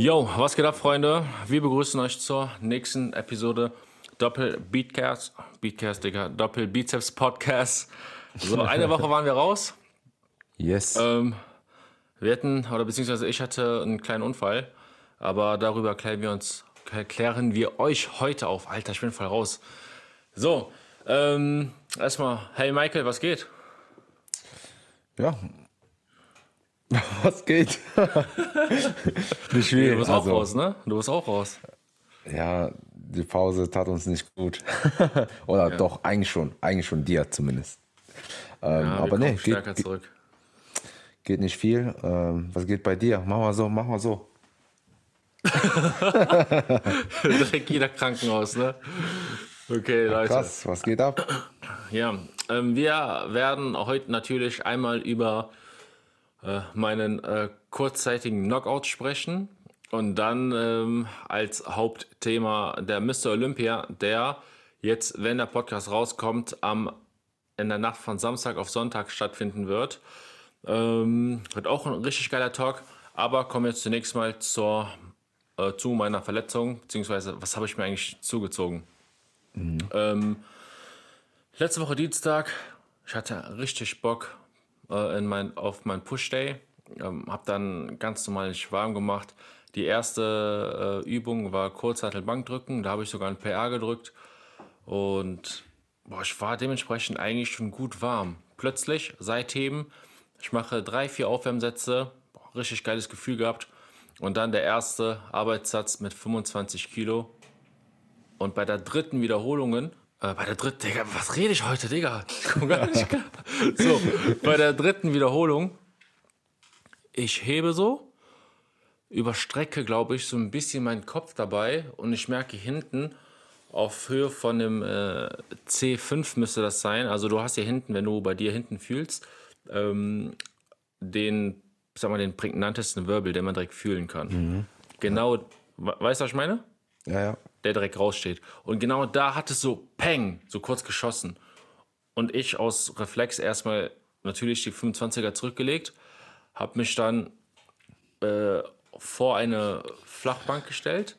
Yo, was geht ab, Freunde? Wir begrüßen euch zur nächsten Episode Doppel Beatcast. Beatcast, Digga. Doppel Bizeps Podcast. So, eine Woche waren wir raus. Yes. Ähm, wir hatten, oder beziehungsweise ich hatte einen kleinen Unfall, aber darüber klären wir uns, klären wir euch heute auf. Alter, ich bin voll raus. So, ähm, erstmal, hey Michael, was geht? Ja. Was geht? nicht viel. Du bist also, auch raus, ne? Du bist auch raus. Ja, die Pause tat uns nicht gut. Oder doch, eigentlich schon. Eigentlich schon dir zumindest. Ähm, Ja, aber nee, geht, zurück. geht nicht viel. Ähm, was geht bei dir? Mach mal so, mach mal so. Direkt jeder Krankenhaus, ne? Okay, Leute. Krass, was geht ab? Ja, ähm, wir werden heute natürlich einmal über äh, meinen äh, kurzzeitigen Knockout sprechen und dann ähm, als Hauptthema der Mr. Olympia, der jetzt, wenn der Podcast rauskommt, am in der Nacht von Samstag auf Sonntag stattfinden wird. Ähm, wird auch ein richtig geiler Talk, aber kommen wir jetzt zunächst mal zur, äh, zu meiner Verletzung, beziehungsweise was habe ich mir eigentlich zugezogen? Ähm, letzte Woche Dienstag, ich hatte richtig Bock äh, in mein, auf meinen Push-Day. Ähm, hab dann ganz normal nicht warm gemacht. Die erste äh, Übung war Kurzhantel-Bankdrücken. Da habe ich sogar ein PA gedrückt. Und boah, ich war dementsprechend eigentlich schon gut warm. Plötzlich, seitdem, ich mache drei, vier Aufwärmsätze. Boah, richtig geiles Gefühl gehabt. Und dann der erste Arbeitssatz mit 25 Kilo. Und bei der dritten Wiederholungen, äh, bei der dritten, Digga, was rede ich heute, Digga? So, bei der dritten Wiederholung, ich hebe so, überstrecke, glaube ich, so ein bisschen meinen Kopf dabei und ich merke hinten auf Höhe von dem äh, C5 müsste das sein. Also du hast hier hinten, wenn du bei dir hinten fühlst, ähm, den, sag mal, den prägnantesten Wirbel, den man direkt fühlen kann. Genau, we- weißt du, was ich meine? Ja, ja. Der direkt raussteht. Und genau da hat es so Peng, so kurz geschossen. Und ich aus Reflex erstmal natürlich die 25er zurückgelegt, habe mich dann äh, vor eine Flachbank gestellt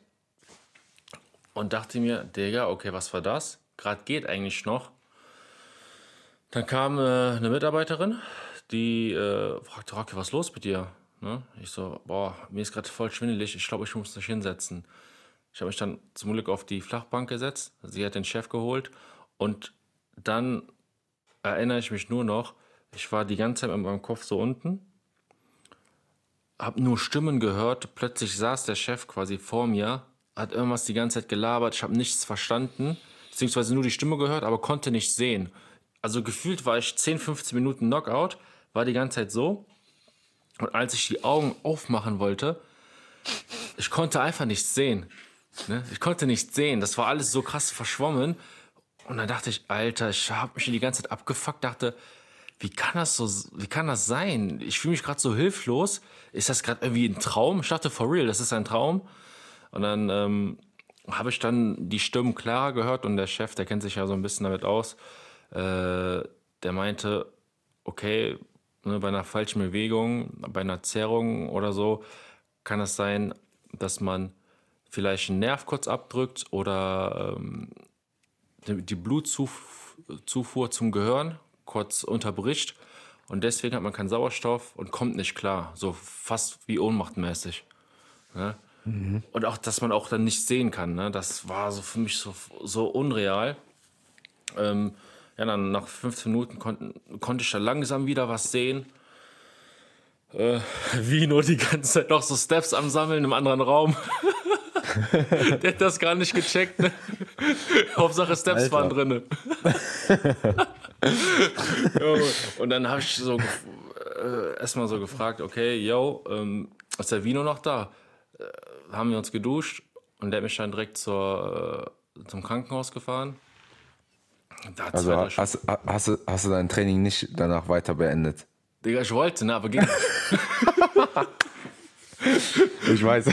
und dachte mir, Digga, okay, was war das? Gerade geht eigentlich noch. Dann kam äh, eine Mitarbeiterin, die äh, fragte, Rocky, was ist los mit dir? Ne? Ich so, boah, mir ist gerade voll schwindelig, ich glaube, ich muss mich hinsetzen. Ich habe mich dann zum Glück auf die Flachbank gesetzt. Sie hat den Chef geholt. Und dann erinnere ich mich nur noch, ich war die ganze Zeit mit meinem Kopf so unten, habe nur Stimmen gehört. Plötzlich saß der Chef quasi vor mir, hat irgendwas die ganze Zeit gelabert. Ich habe nichts verstanden, beziehungsweise nur die Stimme gehört, aber konnte nicht sehen. Also gefühlt war ich 10, 15 Minuten Knockout, war die ganze Zeit so. Und als ich die Augen aufmachen wollte, ich konnte einfach nichts sehen. Ne? Ich konnte nichts sehen. Das war alles so krass verschwommen. Und dann dachte ich, Alter, ich habe mich die ganze Zeit abgefuckt, dachte, wie kann das so, wie kann das sein? Ich fühle mich gerade so hilflos. Ist das gerade irgendwie ein Traum? Ich dachte, for real, das ist ein Traum. Und dann ähm, habe ich dann die Stimmen klar gehört und der Chef, der kennt sich ja so ein bisschen damit aus, äh, der meinte, okay, ne, bei einer falschen Bewegung, bei einer Zerrung oder so, kann es sein, dass man vielleicht einen Nerv kurz abdrückt oder ähm, die Blutzufuhr zum Gehirn kurz unterbricht und deswegen hat man keinen Sauerstoff und kommt nicht klar, so fast wie ohnmachtmäßig. Ne? Und auch, dass man auch dann nicht sehen kann, ne? das war so für mich so, so unreal. Ähm, ja, dann nach 15 Minuten konnten, konnte ich dann langsam wieder was sehen. Äh, wie nur die ganze Zeit noch so Steps am Sammeln im anderen Raum. Der hat das gar nicht gecheckt. Ne? Hauptsache Steps Alter. waren drinne. Jo, und dann habe ich so äh, erstmal so gefragt, okay, yo, ähm, ist der Vino noch da? Äh, haben wir uns geduscht und der hat mich dann direkt zur, äh, zum Krankenhaus gefahren. Also hast, hast, du, hast du dein Training nicht danach weiter beendet? Digga, ich wollte, ne, aber ging. Ich weiß,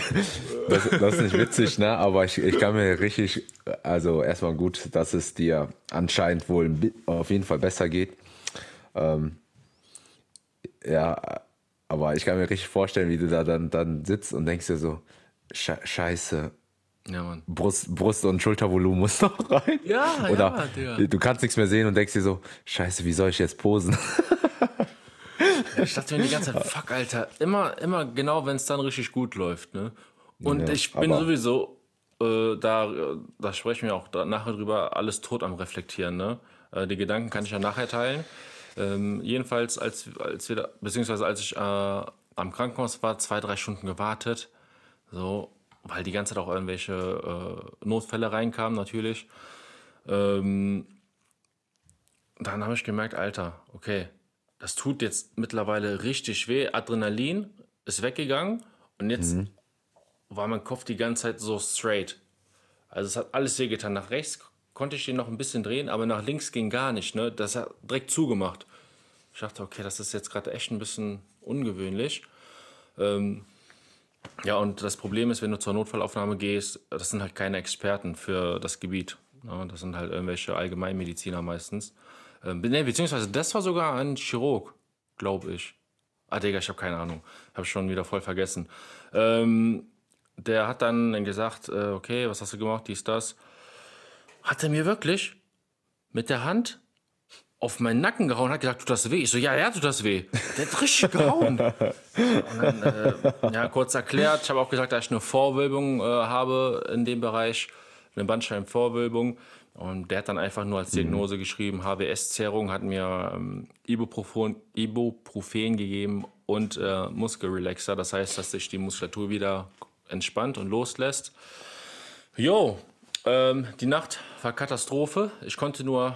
das, das ist nicht witzig, ne? aber ich, ich kann mir richtig, also erstmal gut, dass es dir anscheinend wohl auf jeden Fall besser geht. Ähm, ja, aber ich kann mir richtig vorstellen, wie du da dann, dann sitzt und denkst dir so, Sche Scheiße. Ja, Mann. Brust, Brust und Schultervolumen muss noch rein. Ja, Oder ja, Digga. du kannst nichts mehr sehen und denkst dir so, scheiße, wie soll ich jetzt posen? Ich dachte mir die ganze Zeit, fuck, Alter. Immer, immer genau, wenn es dann richtig gut läuft, ne? Und Ja, ich bin sowieso, äh, da, da sprechen wir auch da, nachher drüber, alles tot am Reflektieren, ne? Äh, die Gedanken kann ich ja nachher teilen. Ähm, jedenfalls, als, als wir da, beziehungsweise als ich äh, am Krankenhaus war, zwei, drei Stunden gewartet, so, weil die ganze Zeit auch irgendwelche äh, Notfälle reinkamen, natürlich. Ähm, dann habe ich gemerkt, Alter, okay, das tut jetzt mittlerweile richtig weh. Adrenalin ist weggegangen und jetzt war mein Kopf die ganze Zeit so straight. Also es hat alles wehgetan. Nach rechts konnte ich den noch ein bisschen drehen, aber nach links ging gar nicht. Ne? Das hat direkt zugemacht. Ich dachte, okay, das ist jetzt gerade echt ein bisschen ungewöhnlich. Ähm, ja, und das Problem ist, wenn du zur Notfallaufnahme gehst, das sind halt keine Experten für das Gebiet. Ja, das sind halt irgendwelche Allgemeinmediziner meistens. Nee, beziehungsweise das war sogar ein Chirurg, glaube ich. Ah, Digga, ich habe keine Ahnung. Habe schon wieder voll vergessen. Ähm, der hat dann gesagt, äh, okay, was hast du gemacht, dies, das. Hat er mir wirklich mit der Hand auf meinen Nacken gehauen, hat gesagt, tut das weh? Ich so, ja, ja, tut das weh. Der hat richtig gehauen. Dann, äh, ja, kurz erklärt, ich habe auch gesagt, dass ich eine Vorwölbung äh, habe in dem Bereich, eine Bandscheibenvorwölbung. Und der hat dann einfach nur als Diagnose geschrieben, HWS-Zerrung, hat mir ähm, Ibuprofen, Ibuprofen gegeben und äh, Muskelrelaxer. Das heißt, dass sich die Muskulatur wieder entspannt und loslässt. Jo, ähm, die Nacht war Katastrophe. Ich konnte nur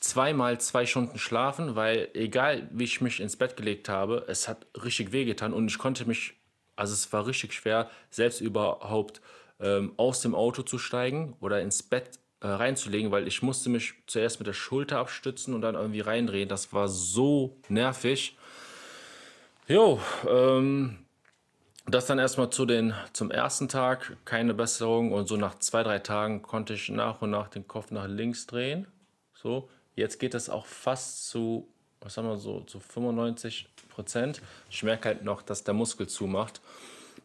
zweimal zwei Stunden schlafen, weil egal wie ich mich ins Bett gelegt habe, es hat richtig wehgetan und ich konnte mich, also es war richtig schwer, selbst überhaupt ähm, aus dem Auto zu steigen oder ins Bett äh, reinzulegen, weil ich musste mich zuerst mit der Schulter abstützen und dann irgendwie reindrehen. Das war so nervig. Jo, ähm, das dann erstmal zu den, zum ersten Tag, keine Besserung und so nach zwei, drei Tagen konnte ich nach und nach den Kopf nach links drehen. So, jetzt geht es auch fast zu, was sagen wir so, zu 95 Prozent. Ich merke halt noch, dass der Muskel zumacht.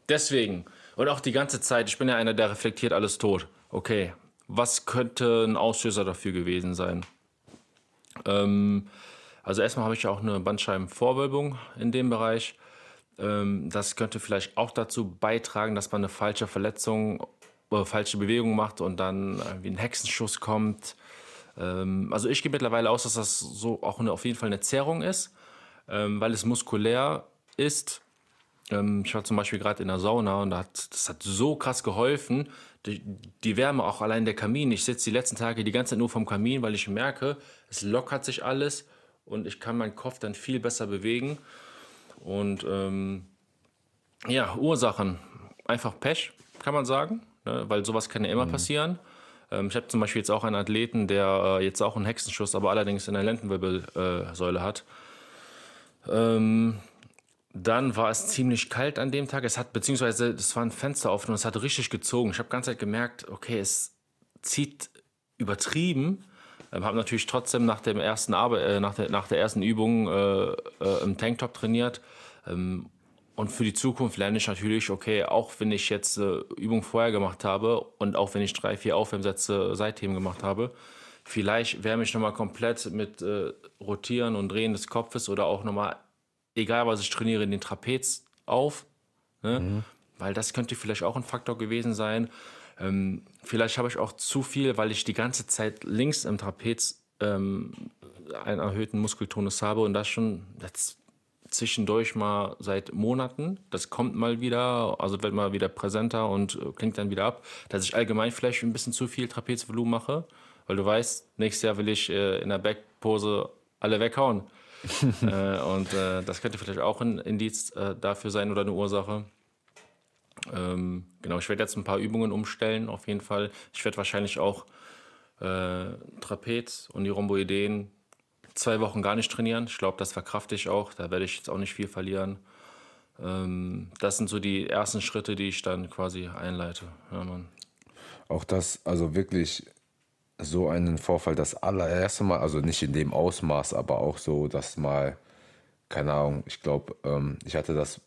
Deswegen, und auch die ganze Zeit, ich bin ja einer, der reflektiert alles tot. Okay, was könnte ein Auslöser dafür gewesen sein? Ähm, also erstmal habe ich ja auch eine Bandscheibenvorwölbung in dem Bereich. Ähm, das könnte vielleicht auch dazu beitragen, dass man eine falsche Verletzung oder falsche Bewegung macht und dann irgendwie ein Hexenschuss kommt. Ähm, also ich gehe mittlerweile aus, dass das so auch eine, auf jeden Fall eine Zerrung ist, ähm, weil es muskulär ist. Ähm, ich war zum Beispiel gerade in der Sauna und das hat so krass geholfen. Die, die Wärme, auch allein der Kamin. Ich sitze die letzten Tage die ganze Zeit nur vom Kamin, weil ich merke, es lockert sich alles und ich kann meinen Kopf dann viel besser bewegen. Und ähm, ja, Ursachen. Einfach Pech, kann man sagen, ne? weil sowas kann ja immer passieren. Ähm, ich habe zum Beispiel jetzt auch einen Athleten, der äh, jetzt auch einen Hexenschuss, aber allerdings in der Lendenwirbelsäule hat. Ähm, dann war es ziemlich kalt an dem Tag. Es hat, beziehungsweise, es war ein Fenster offen und es hat richtig gezogen. Ich habe ganz Zeit gemerkt, okay, es zieht übertrieben. Ähm, habe natürlich trotzdem nach dem ersten äh, nach, der, nach der ersten Übung äh, äh, im Tanktop trainiert. Ähm, und für die Zukunft lerne ich natürlich, okay, auch wenn ich jetzt äh, Übung vorher gemacht habe und auch wenn ich drei, vier Aufwärmsätze seitdem gemacht habe, vielleicht wärme ich nochmal komplett mit äh, Rotieren und Drehen des Kopfes oder auch nochmal, egal was ich trainiere, den Trapez auf. Ne? Weil das könnte vielleicht auch ein Faktor gewesen sein. Ähm, vielleicht habe ich auch zu viel, weil ich die ganze Zeit links im Trapez ähm, einen erhöhten Muskeltonus habe und das schon jetzt zwischendurch mal seit Monaten. Das kommt mal wieder, also wird mal wieder präsenter und äh, klingt dann wieder ab, dass ich allgemein vielleicht ein bisschen zu viel Trapezvolumen mache, weil du weißt, nächstes Jahr will ich äh, in der Backpose alle weghauen. Äh, und äh, das könnte vielleicht auch ein Indiz äh, dafür sein oder eine Ursache. Ähm, genau, ich werde jetzt ein paar Übungen umstellen, auf jeden Fall. Ich werde wahrscheinlich auch äh, Trapez und die Rhomboideen zwei Wochen gar nicht trainieren. Ich glaube, das verkrafte ich auch. Da werde ich jetzt auch nicht viel verlieren. Ähm, das sind so die ersten Schritte, die ich dann quasi einleite. Ja. Auch das, also wirklich so einen Vorfall, das allererste Mal, also nicht in dem Ausmaß, aber auch so, dass mal, keine Ahnung, ich glaube, ähm, ich hatte das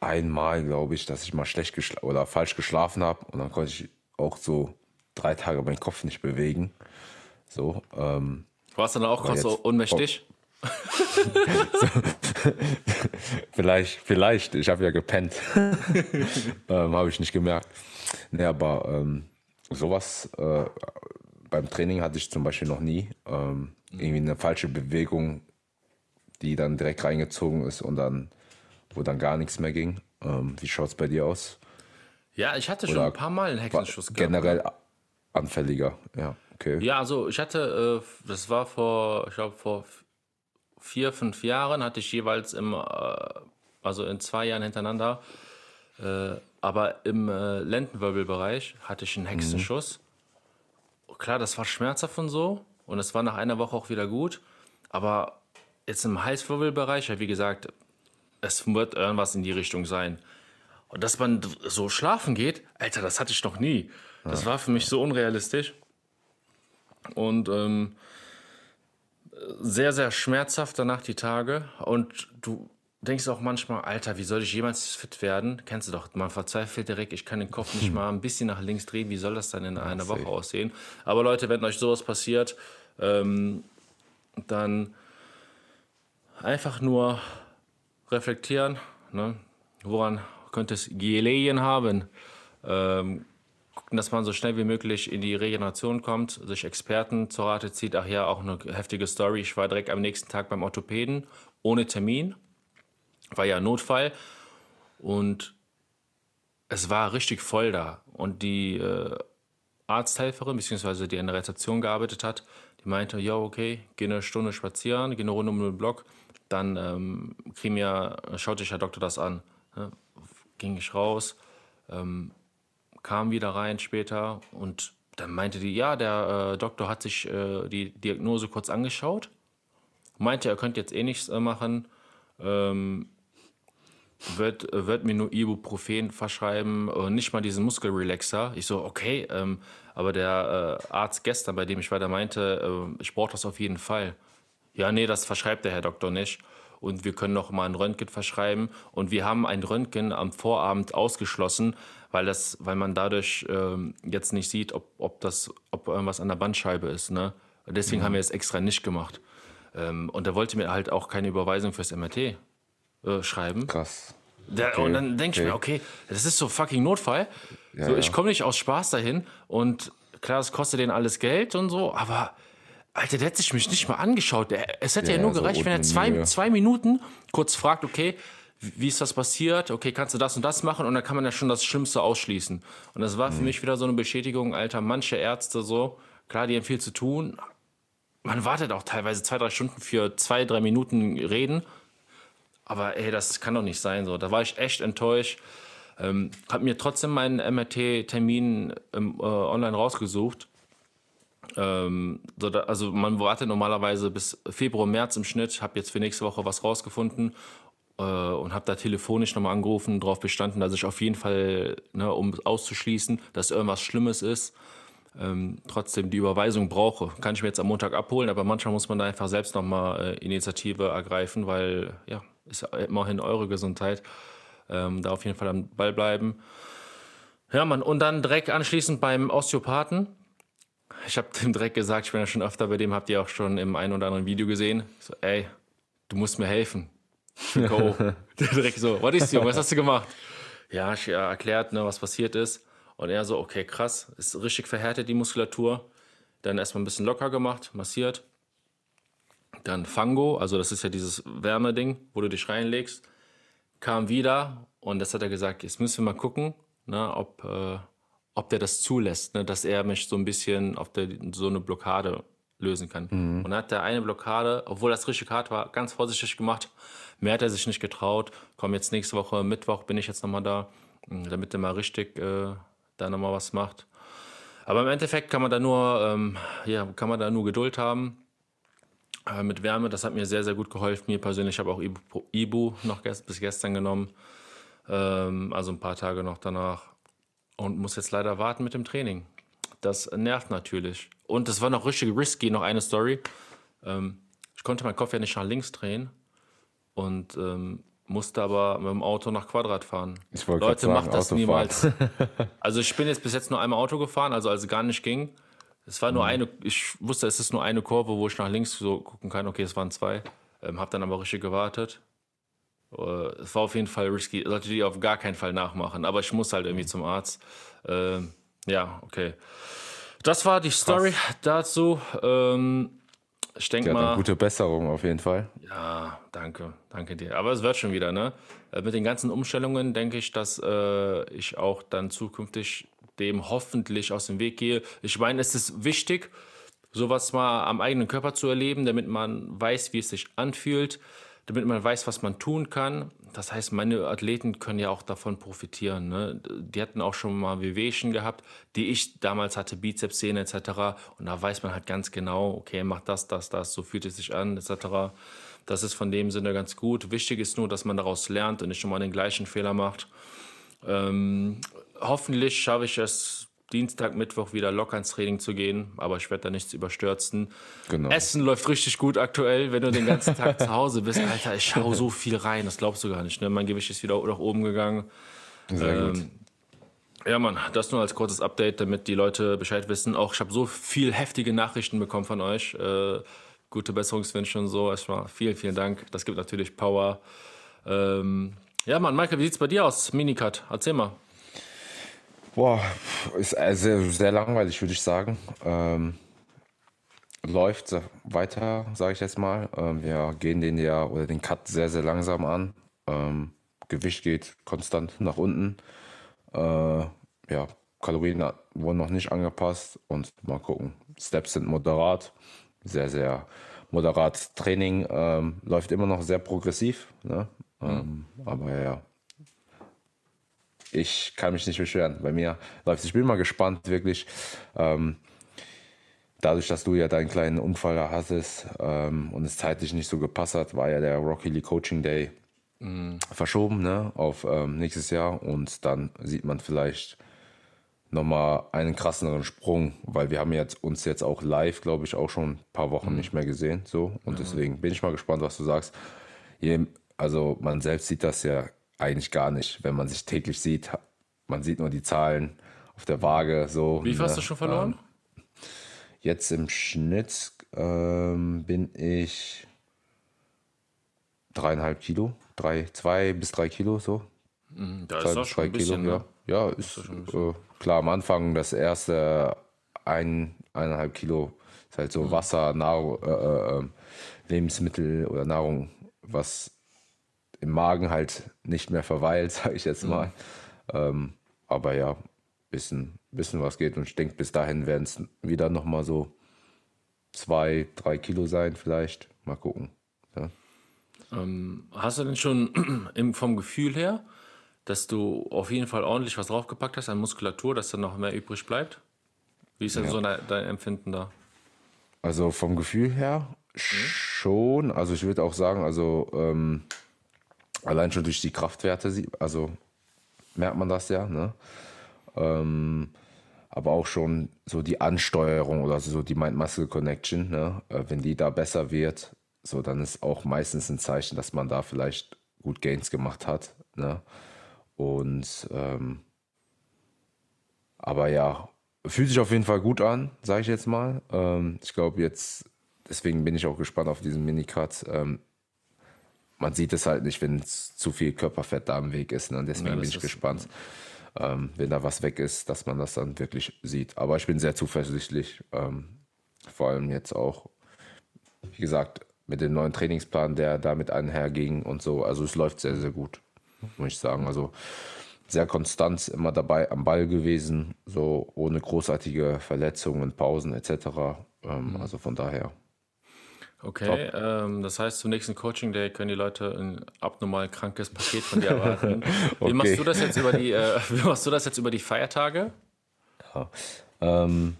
einmal, glaube ich, dass ich mal schlecht geschlafen oder falsch geschlafen habe und dann konnte ich auch so drei Tage meinen Kopf nicht bewegen. So, ähm, Warst du dann auch kurz so ohnmächtig? Oh. vielleicht, vielleicht. Ich habe ja gepennt. ähm, habe ich nicht gemerkt. Nee, aber ähm, sowas äh, beim Training hatte ich zum Beispiel noch nie. Ähm, irgendwie eine falsche Bewegung, die dann direkt reingezogen ist und dann, wo dann gar nichts mehr ging. Ähm, wie schaut es bei dir aus? Ja, ich hatte schon Oder ein paar Mal einen Hexenschuss gehabt. Generell anfälliger, ja. Okay. Ja, also ich hatte, äh, das war vor, ich glaube, vor vier, fünf Jahren hatte ich jeweils im, äh, also in zwei Jahren hintereinander, äh, aber im Lendenwirbelbereich hatte ich einen mhm. Hexenschuss. Mhm. Klar, das war schmerzhaft und so und es war nach einer Woche auch wieder gut, aber jetzt im Halswirbelbereich, ja, wie gesagt, es wird irgendwas in die Richtung sein. Und dass man so schlafen geht, Alter, das hatte ich noch nie. Das war für mich so unrealistisch. Und ähm, sehr, sehr schmerzhaft danach die Tage. Und du denkst auch manchmal, Alter, wie soll ich jemals fit werden? Kennst du doch, man verzweifelt direkt, ich kann den Kopf nicht mal ein bisschen nach links drehen. Wie soll das dann in einer Woche aussehen? Aber Leute, wenn euch sowas passiert, ähm, dann einfach nur reflektieren. Ne? Woran könnte es gelegen haben? Ähm, gucken, dass man so schnell wie möglich in die Regeneration kommt, sich Experten zur Rate zieht. Ach ja, auch eine heftige Story. Ich war direkt am nächsten Tag beim Orthopäden, ohne Termin. War ja Notfall. Und es war richtig voll da. Und die äh, Arzthelferin, beziehungsweise die in der Rezeption gearbeitet hat, die meinte, ja, okay, geh eine Stunde spazieren, geh eine Runde um den Block, dann ähm, kriegen wir, schaut sich Herr Doktor das an. Ja, ging ich raus, ähm, kam wieder rein später und dann meinte die, ja, der äh, Doktor hat sich äh, die Diagnose kurz angeschaut, meinte, er könnte jetzt eh nichts äh, machen, ähm, wird, wird mir nur Ibuprofen verschreiben, äh, nicht mal diesen Muskelrelaxer. Ich so, okay, ähm, aber der äh, Arzt gestern, bei dem ich weiter meinte, äh, ich brauche das auf jeden Fall. Ja, nee, das verschreibt der Herr Doktor nicht und wir können noch mal ein Röntgen verschreiben. Und wir haben ein Röntgen am Vorabend ausgeschlossen, weil, das, weil man dadurch ähm, jetzt nicht sieht, ob, ob, das, ob irgendwas an der Bandscheibe ist. Ne? Deswegen mhm. haben wir es extra nicht gemacht. Ähm, und er wollte mir halt auch keine Überweisung fürs MRT äh, schreiben. Krass. Der, okay. Und dann denke ich okay. mir, okay, das ist so fucking Notfall. Ja, so, ich komme nicht aus Spaß dahin und klar, es kostet den alles Geld und so, aber Alter, der hat sich mich nicht mal angeschaut. Es hätte ja, ja nur so gereicht, wenn er zwei, zwei Minuten kurz fragt, okay, wie ist das passiert? Okay, kannst du das und das machen? Und dann kann man ja schon das Schlimmste ausschließen. Und das war für mhm. mich wieder so eine Bestätigung, Alter, manche Ärzte so, klar, die haben viel zu tun. Man wartet auch teilweise zwei, drei Stunden für zwei, drei Minuten reden. Aber ey, das kann doch nicht sein. So, da war ich echt enttäuscht. Ähm, hab mir trotzdem meinen MRT-Termin ähm, äh, online rausgesucht ähm, so da, also man wartet normalerweise bis Februar, März im Schnitt. Habe jetzt für nächste Woche was rausgefunden äh, und habe da telefonisch nochmal angerufen, darauf bestanden, dass ich auf jeden Fall, ne, um auszuschließen, dass irgendwas Schlimmes ist, ähm, trotzdem die Überweisung brauche. Kann ich mir jetzt am Montag abholen, aber manchmal muss man da einfach selbst nochmal äh, Initiative ergreifen, weil ja, ist immerhin eure Gesundheit. Ähm, da auf jeden Fall am Ball bleiben. Ja, man, und dann direkt anschließend beim Osteopathen ich habe dem direkt gesagt, ich bin ja schon öfter bei dem, habt ihr auch schon im einen oder anderen Video gesehen. So, ey, du musst mir helfen. Go. direkt so, was ist, Junge, was hast du gemacht? Ja, ich ja, erklärt, ne, was passiert ist. Und er so, okay, krass, ist richtig verhärtet die Muskulatur. Dann erstmal ein bisschen locker gemacht, massiert. Dann Fango, also das ist ja dieses Wärmeding, wo du dich reinlegst. Kam wieder und das hat er gesagt, jetzt müssen wir mal gucken, ne, ob, äh, ob der das zulässt, ne, dass er mich so ein bisschen auf der, so eine Blockade lösen kann. Mhm. Und hat er eine Blockade, obwohl das richtig hart war, ganz vorsichtig gemacht. Mehr hat er sich nicht getraut. Komm, jetzt nächste Woche, Mittwoch bin ich jetzt nochmal da, hm, damit er mal richtig äh, da nochmal was macht. Aber im Endeffekt kann man da nur, ähm, ja, kann man da nur Geduld haben äh, mit Wärme. Das hat mir sehr, sehr gut geholfen. Mir persönlich habe auch Ibu, Ibu noch gest bis gestern genommen. Ähm, also ein paar Tage noch danach und muss jetzt leider warten mit dem Training. Das nervt natürlich. Und es war noch richtig risky, noch eine Story. Ähm, ich konnte meinen Kopf ja nicht nach links drehen. Und ähm, musste aber mit dem Auto nach Quadrat fahren. Leute, sagen, macht das Autofahren. niemals. also ich bin jetzt bis jetzt nur einmal Auto gefahren, also als es gar nicht ging. Es war nur Mhm. eine, ich wusste, es ist nur eine Kurve, wo ich nach links so gucken kann. Okay, es waren zwei. Ähm, hab dann aber richtig gewartet. Äh, es war auf jeden Fall risky. Sollte die auf gar keinen Fall nachmachen. Aber ich muss halt irgendwie Mhm. zum Arzt. Ähm, ja, okay. Das war die Story dazu. Ähm, ich denke Ja, mal. gute Besserung auf jeden Fall. Ja, danke, danke dir. Aber es wird schon wieder, ne? Äh, Mit den ganzen Umstellungen denke ich, dass äh, ich auch dann zukünftig dem hoffentlich aus dem Weg gehe. Ich meine, es ist wichtig, sowas mal am eigenen Körper zu erleben, damit man weiß, wie es sich anfühlt, damit man weiß, was man tun kann. Das heißt, meine Athleten können ja auch davon profitieren. Ne? Die hatten auch schon mal Wehwehchen gehabt, die ich damals hatte, Bizepssehne etc. Und da weiß man halt ganz genau, okay, mach das, das, das, so fühlt es sich an etc. Das ist von dem Sinne ganz gut. Wichtig ist nur, dass man daraus lernt und nicht schon mal den gleichen Fehler macht. Ähm, hoffentlich schaffe ich es, Dienstag, Mittwoch wieder locker ins Training zu gehen, aber ich werde da nichts überstürzen. Genau. Essen läuft richtig gut aktuell, wenn du den ganzen Tag zu Hause bist. Alter, ich schaue so viel rein, das glaubst du gar nicht. Ne? Mein Gewicht ist wieder nach oben gegangen. Sehr gut. Ähm, Ja, Mann, das nur als kurzes Update, damit die Leute Bescheid wissen. Auch ich habe so viel heftige Nachrichten bekommen von euch. Äh, gute Besserungswünsche und so. Erstmal vielen, vielen Dank. Das gibt natürlich Power. Ähm, ja, Mann, Michael, wie sieht's bei dir aus? Minicut, erzähl mal. Boah, ist äh, sehr, sehr langweilig, würde ich sagen. Ähm, läuft weiter, sage ich jetzt mal. Ähm, wir gehen den ja oder den Cut sehr, sehr langsam an. Ähm, Gewicht geht konstant nach unten. Äh, ja, Kalorien wurden noch nicht angepasst und mal gucken. Steps sind moderat, sehr, sehr moderat. Training ähm, läuft immer noch sehr progressiv, ne? ähm, aber ja, ich kann mich nicht beschweren. Bei mir läuft Ich bin mal gespannt, wirklich. Ähm, dadurch, dass du ja deinen kleinen Unfall da hattest ähm, und es zeitlich nicht so gepasst hat, war ja der Rocky Lee Coaching Day verschoben ne, auf ähm, nächstes Jahr. Und dann sieht man vielleicht nochmal einen krasseren Sprung, weil wir haben jetzt uns jetzt auch live, glaube ich, auch schon ein paar Wochen nicht mehr gesehen. So. Und deswegen bin ich mal gespannt, was du sagst. Je, also man selbst sieht das ja eigentlich gar nicht, wenn man sich täglich sieht. Man sieht nur die Zahlen auf der Waage. So, Wie viel hast ne? du schon verloren? Jetzt im Schnitt ähm, bin ich dreieinhalb Kilo, drei, zwei bis drei Kilo so. da Zwei ist bis schon ein bisschen, Kilo, ne? ja. Ja, ist äh, klar am Anfang das erste ein, eineinhalb Kilo ist halt so Mhm. Wasser, Nahrung, äh, äh, ähm, Lebensmittel oder Nahrung, was im Magen halt nicht mehr verweilt, sage ich Mhm. jetzt mal. Ähm, aber ja, bisschen, bisschen was geht und ich denke, bis dahin werden es wieder nochmal so zwei, drei Kilo sein vielleicht. Mal gucken. Ja. Hast du denn schon im, vom Gefühl her, dass du auf jeden Fall ordentlich was draufgepackt hast an Muskulatur, dass dann noch mehr übrig bleibt? Wie ist denn so dein, dein Empfinden da? Also vom Gefühl her schon. Also ich würde auch sagen, also ähm, allein schon durch die Kraftwerte, also merkt man das ja, ne? Ähm, aber auch schon so die Ansteuerung oder so die Mind-Muscle-Connection, ne? Äh, wenn die da besser wird, so dann ist auch meistens ein Zeichen, dass man da vielleicht gut Gains gemacht hat, ne? Und ähm, aber ja, fühlt sich auf jeden Fall gut an, sage ich jetzt mal. Ähm, ich glaube jetzt, deswegen bin ich auch gespannt auf diesen Minicut. Ähm, man sieht es halt nicht, wenn es zu viel Körperfett da im Weg ist. Ne? Und deswegen Ja, bin ich gespannt, ähm, wenn da was weg ist, dass man das dann wirklich sieht. Aber ich bin sehr zuversichtlich, ähm, vor allem jetzt auch, wie gesagt, mit dem neuen Trainingsplan, der damit einherging und so. Also es läuft sehr, sehr gut, muss ich sagen. Also sehr konstant immer dabei am Ball gewesen, so ohne großartige Verletzungen, Pausen etc. Ähm, Also von daher. Okay, ähm, das heißt, zum nächsten Coaching Day können die Leute ein abnormal krankes Paket von dir erwarten. Wie Okay. machst du das jetzt über die, äh, wie machst du das jetzt über die Feiertage? Ähm,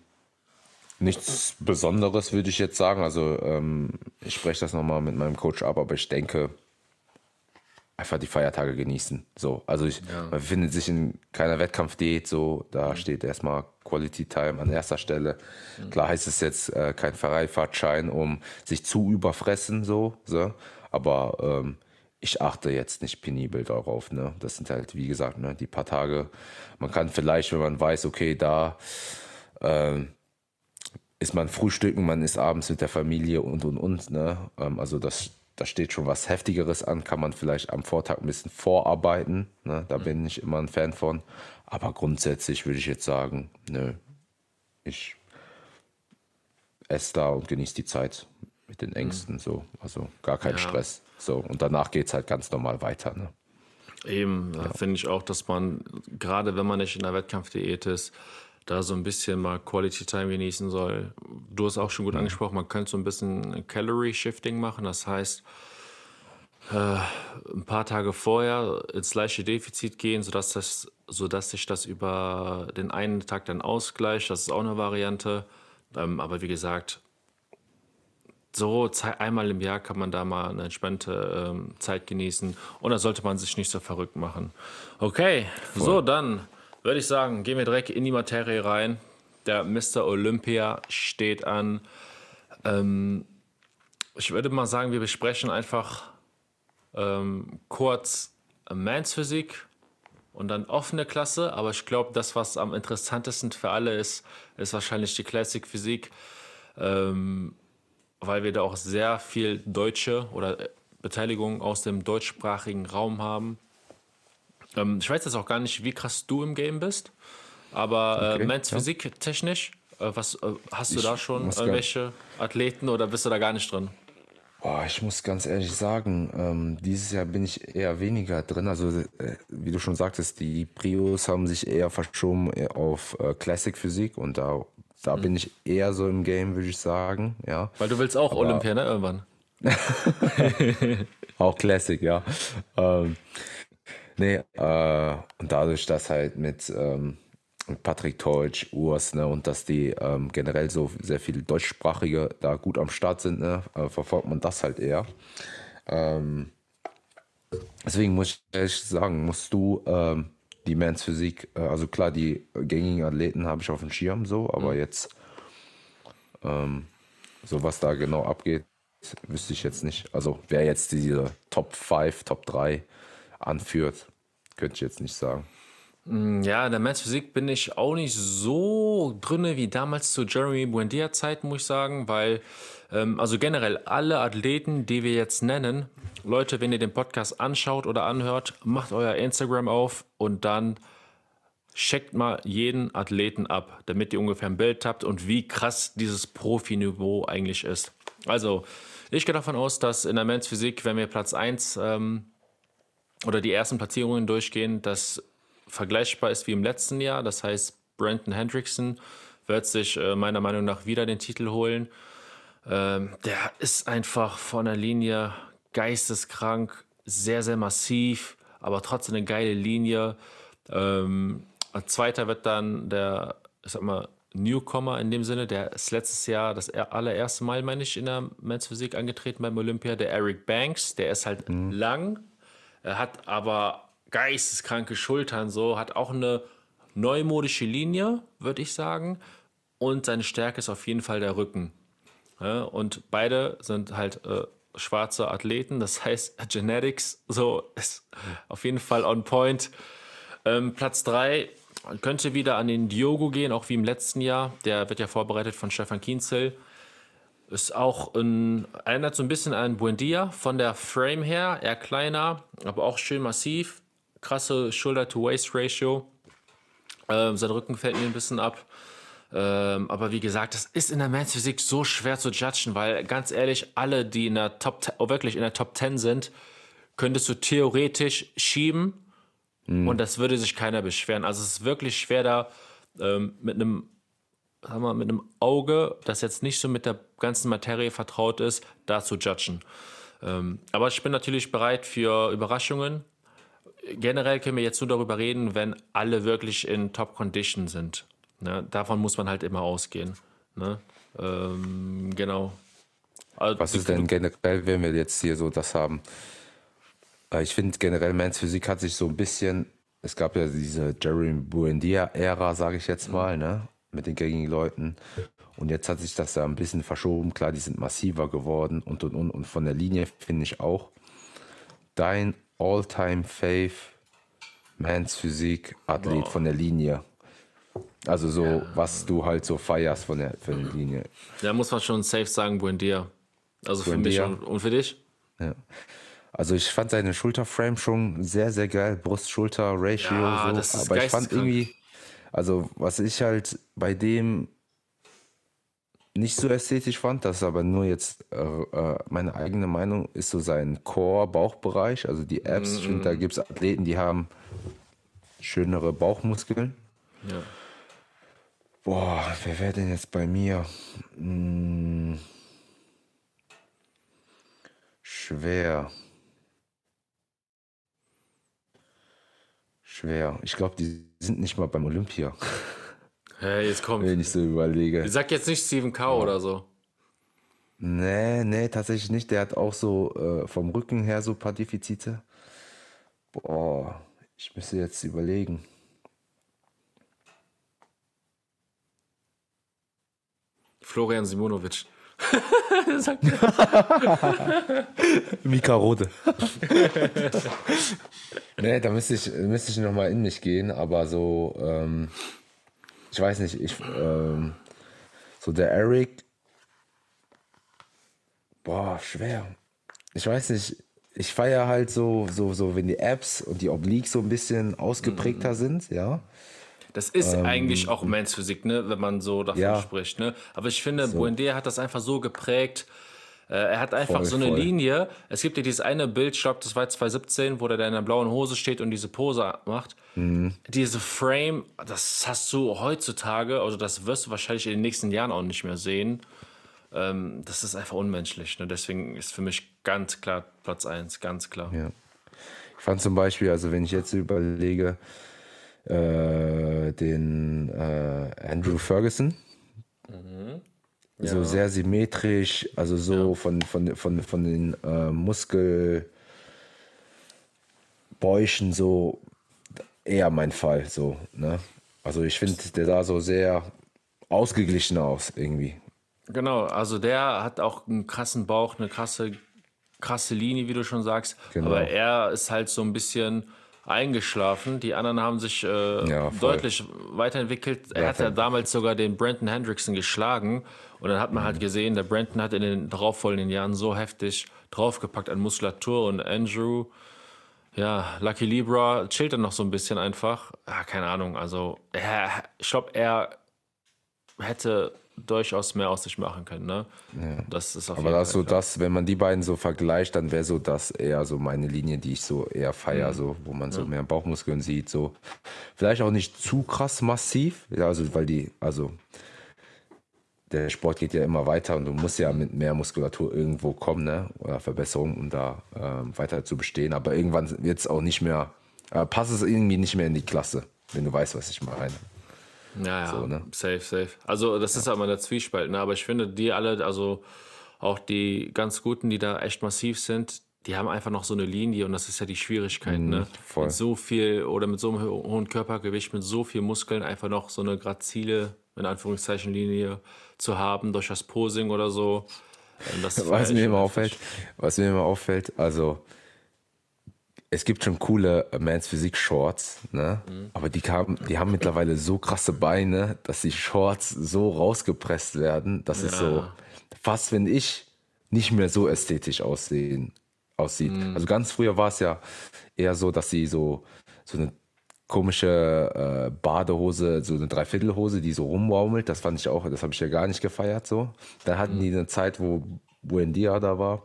nichts Besonderes würde ich jetzt sagen. Also ähm, ich spreche das nochmal mit meinem Coach ab, aber ich denke, einfach die Feiertage genießen. So, also ich, man befindet sich in keiner Wettkampfdiät, so, da steht erstmal Quality Time an erster Stelle. Klar heißt es jetzt äh, kein Freifahrtschein, um sich zu überfressen, so, so. aber ähm, ich achte jetzt nicht penibel darauf. Ne? Das sind halt, wie gesagt, ne, die paar Tage. Man kann vielleicht, wenn man weiß, okay, da äh, ist man frühstücken, man ist abends mit der Familie und und und. Ne? Ähm, also das, da steht schon was Heftigeres an, kann man vielleicht am Vortag ein bisschen vorarbeiten. Ne? Da mhm. bin ich immer ein Fan von. Aber grundsätzlich würde ich jetzt sagen, nö, ich esse da und genieße die Zeit mit den Ängsten. Mhm. So. Also gar kein ja. Stress. So, und danach geht es halt ganz normal weiter. Ne? Eben, ja. finde ich auch, dass man, gerade wenn man nicht in der Wettkampfdiät ist, da so ein bisschen mal Quality Time genießen soll. Du hast auch schon gut mhm. angesprochen, man könnte so ein bisschen Calorie Shifting machen. Das heißt, äh, ein paar Tage vorher ins leichte Defizit gehen, sodass, das, sodass sich das über den einen Tag dann ausgleicht. Das ist auch eine Variante. Ähm, aber wie gesagt, so einmal im Jahr kann man da mal eine entspannte ähm, Zeit genießen und da sollte man sich nicht so verrückt machen. Okay, Voll. so dann würde ich sagen, gehen wir direkt in die Materie rein. Der Mr. Olympia steht an. Ähm, ich würde mal sagen, wir besprechen einfach ähm, kurz Mans Physik und dann offene Klasse. Aber ich glaube, das, was am interessantesten für alle ist, ist wahrscheinlich die Classic Physik. Ähm, weil wir da auch sehr viel deutsche oder äh, Beteiligung aus dem deutschsprachigen Raum haben. Ähm, ich weiß jetzt auch gar nicht, wie krass du im Game bist, aber äh, okay, äh, Men's ja. Physik technisch, äh, was äh, hast du ich da schon irgendwelche Athleten oder bist du da gar nicht drin? Boah, ich muss ganz ehrlich sagen, ähm, dieses Jahr bin ich eher weniger drin. Also, äh, wie du schon sagtest, die Prios haben sich eher verschoben auf äh, Classic Physik und da da mhm. bin ich eher so im Game, würde ich sagen. Ja. Weil du willst auch Aber, Olympia, ne? Irgendwann. auch Classic, ja. Ähm, nee, äh, und dadurch, dass halt mit ähm, Patrick Teutsch, Urs, ne, und dass die ähm, generell so sehr viele Deutschsprachige da gut am Start sind, ne, äh, verfolgt man das halt eher. Ähm, deswegen muss ich ehrlich sagen, musst du ähm, die Men's Physik, äh, also klar, die gängigen Athleten habe ich auf dem Schirm so, aber mhm. jetzt ähm, so was da genau abgeht, wüsste ich jetzt nicht. Also wer jetzt diese Top 5, Top 3 anführt, könnte ich jetzt nicht sagen. Mm, ja, in der Men's Physik bin ich auch nicht so drinne wie damals zu Jeremy Buendia Zeiten, muss ich sagen, weil ähm, also generell alle Athleten, die wir jetzt nennen, Leute, wenn ihr den Podcast anschaut oder anhört, macht euer Instagram auf und dann checkt mal jeden Athleten ab, damit ihr ungefähr ein Bild habt und wie krass dieses Profiniveau eigentlich ist. Also, ich gehe davon aus, dass in der Men's Physik, wenn wir Platz 1 ähm, oder die ersten Platzierungen durchgehen, das vergleichbar ist wie im letzten Jahr. Das heißt, Brandon Hendrickson wird sich äh, meiner Meinung nach wieder den Titel holen. Ähm, der ist einfach von der Linie geisteskrank, sehr, sehr massiv, aber trotzdem eine geile Linie. Ähm, als zweiter wird dann der, ich sag mal, Newcomer in dem Sinne, der ist letztes Jahr das allererste Mal, meine ich, in der Men's Physik angetreten beim Olympia, der Eric Banks, der ist halt mhm. lang, hat aber geisteskranke Schultern, so, hat auch eine neumodische Linie, würde ich sagen, und seine Stärke ist auf jeden Fall der Rücken. Ja, und beide sind halt äh, schwarze Athleten, das heißt Genetics so ist auf jeden Fall on point. Ähm, Platz 3 könnte wieder an den Diogo gehen, auch wie im letzten Jahr. Der wird ja vorbereitet von Stefan Kienzel. Ist auch ein, erinnert so ein bisschen an Buendia von der Frame her, eher kleiner, aber auch schön massiv. Krasse Shoulder-to-Waist-Ratio. Ähm, sein Rücken fällt mir ein bisschen ab. Ähm, aber wie gesagt, das ist in der Men's Physik so schwer zu judgen, weil ganz ehrlich, alle, die in der Top 10, oh, wirklich in der Top 10 sind, könntest du theoretisch schieben mhm. und das würde sich keiner beschweren. Also es ist wirklich schwer da ähm, mit einem sagen wir, mit einem Auge, das jetzt nicht so mit der ganzen Materie vertraut ist, da zu judgen. Ähm, aber ich bin natürlich bereit für Überraschungen. Generell können wir jetzt nur darüber reden, wenn alle wirklich in Top Condition sind. Ne? Davon muss man halt immer ausgehen. Ne? Ähm, genau. Also, Was ist denn generell, wenn wir jetzt hier so das haben? Äh, ich finde generell Mans Physik hat sich so ein bisschen, es gab ja diese Jeremy Buendia-Ära, sage ich jetzt mal, ne? Mit den gängigen Leuten. Und jetzt hat sich das ja ein bisschen verschoben. Klar, die sind massiver geworden und und und. Und von der Linie finde ich auch, dein All-Time Fave Mans Physik Athlet von der Linie? Also so, was du halt so feierst von der, von der Linie. Da muss man schon safe sagen, Buendia. Also für mich und, und für dich? Ja. Also ich fand seine Schulterframe schon sehr, sehr geil. Brust-Schulter-Ratio. Ja, so. Aber ich fand irgendwie, also was ich halt bei dem nicht so ästhetisch fand, das ist aber nur jetzt äh, äh, meine eigene Meinung, ist so sein Core-Bauchbereich, also die Abs. Ich finde, da gibt es Athleten, die haben schönere Bauchmuskeln. Ja. Boah, wer wäre denn jetzt bei mir? Hm. Schwer. Schwer. Ich glaube, die sind nicht mal beim Olympia, Hey, jetzt kommt. wenn ich so überlege. Ich sag jetzt nicht Stephen Cow oder so. Nee, nee, tatsächlich nicht. Der hat auch so äh, vom Rücken her so ein paar Defizite. Boah, ich müsste jetzt überlegen. Florian Simonovic. Sag- Mika Rode. nee, da müsste ich, müsste ich nochmal in mich gehen, aber so, ähm, ich weiß nicht, ich, ähm, so der Eric, boah, schwer. Ich weiß nicht, ich feiere halt so, so, so, wenn die Apps und die Obliques so ein bisschen ausgeprägter sind, ja. Das ist eigentlich auch Mans Physik, ne, wenn man so davon Ähm, Ja. spricht. Ne? Aber ich finde, Buendia hat das einfach so geprägt. Äh, er hat einfach Voll, so eine voll. Linie. Es gibt ja dieses eine Bild, ich glaube, das war 2017, wo der da in der blauen Hose steht und diese Pose macht. Mhm. Diese Frame, das hast du heutzutage, also das wirst du wahrscheinlich in den nächsten Jahren auch nicht mehr sehen. Ähm, das ist einfach unmenschlich. Ne? Deswegen ist für mich ganz klar Platz 1, ganz klar. Ja. Ich fand zum Beispiel, also wenn ich jetzt überlege, äh, den äh, Andrew Ferguson, so sehr symmetrisch, also so von, von, von, von den äh, Muskelbäuchen so eher mein Fall, so, ne? Also ich finde, der sah so sehr ausgeglichen aus irgendwie. Genau, also der hat auch einen krassen Bauch, eine krasse, krasse Linie, wie du schon sagst. Genau. Aber er ist halt so ein bisschen eingeschlafen. Die anderen haben sich äh, Ja, deutlich weiterentwickelt. Er hat ja damals sogar den Brandon Hendrickson geschlagen. Und dann hat man Mhm. halt gesehen, der Brandon hat in den darauffolgenden Jahren so heftig draufgepackt an Muskulatur und Andrew, ja, Lucky Libra chillt dann noch so ein bisschen einfach. Ja, keine Ahnung, also er, ich glaube, er hätte durchaus mehr aus sich machen können, ne? Das ist auf Aber das so das, wenn man die beiden so vergleicht, dann wäre so das eher so meine Linie, die ich so eher feier, so, wo man so mehr Bauchmuskeln sieht, so. Vielleicht auch nicht zu krass massiv, ja, also, weil die, also, der Sport geht ja immer weiter und du musst ja mit mehr Muskulatur irgendwo kommen, ne, oder Verbesserung, um da ähm, weiter zu bestehen. Aber irgendwann wird es auch nicht mehr, äh, passt es irgendwie nicht mehr in die Klasse, wenn du weißt, was ich meine. Ja, ja, So, ne? safe, safe. Also das ist ja immer der Zwiespalt, ne? Aber ich finde, die alle, also auch die ganz Guten, die da echt massiv sind, die haben einfach noch so eine Linie und das ist ja die Schwierigkeit, ne? Mhm, voll. Mit so viel oder mit so einem ho- hohen Körpergewicht, mit so viel Muskeln einfach noch so eine grazile, in Anführungszeichen, Linie zu haben durch das Posing oder so. Was mir immer auffällt, was mir immer auffällt, also es gibt schon coole Mans Physik Shorts, ne? Mhm. Aber die haben, die haben mittlerweile so krasse Beine, dass die Shorts so rausgepresst werden, dass es so fast, wenn ich nicht mehr so ästhetisch aussehen, aussieht. Mhm. Also ganz früher war es ja eher so, dass sie so, so eine komische äh, Badehose, so eine Dreiviertelhose, die so rumwaumelt. Das fand ich auch, das habe ich ja gar nicht gefeiert so. Dann hatten die eine Zeit, wo Buendia da war.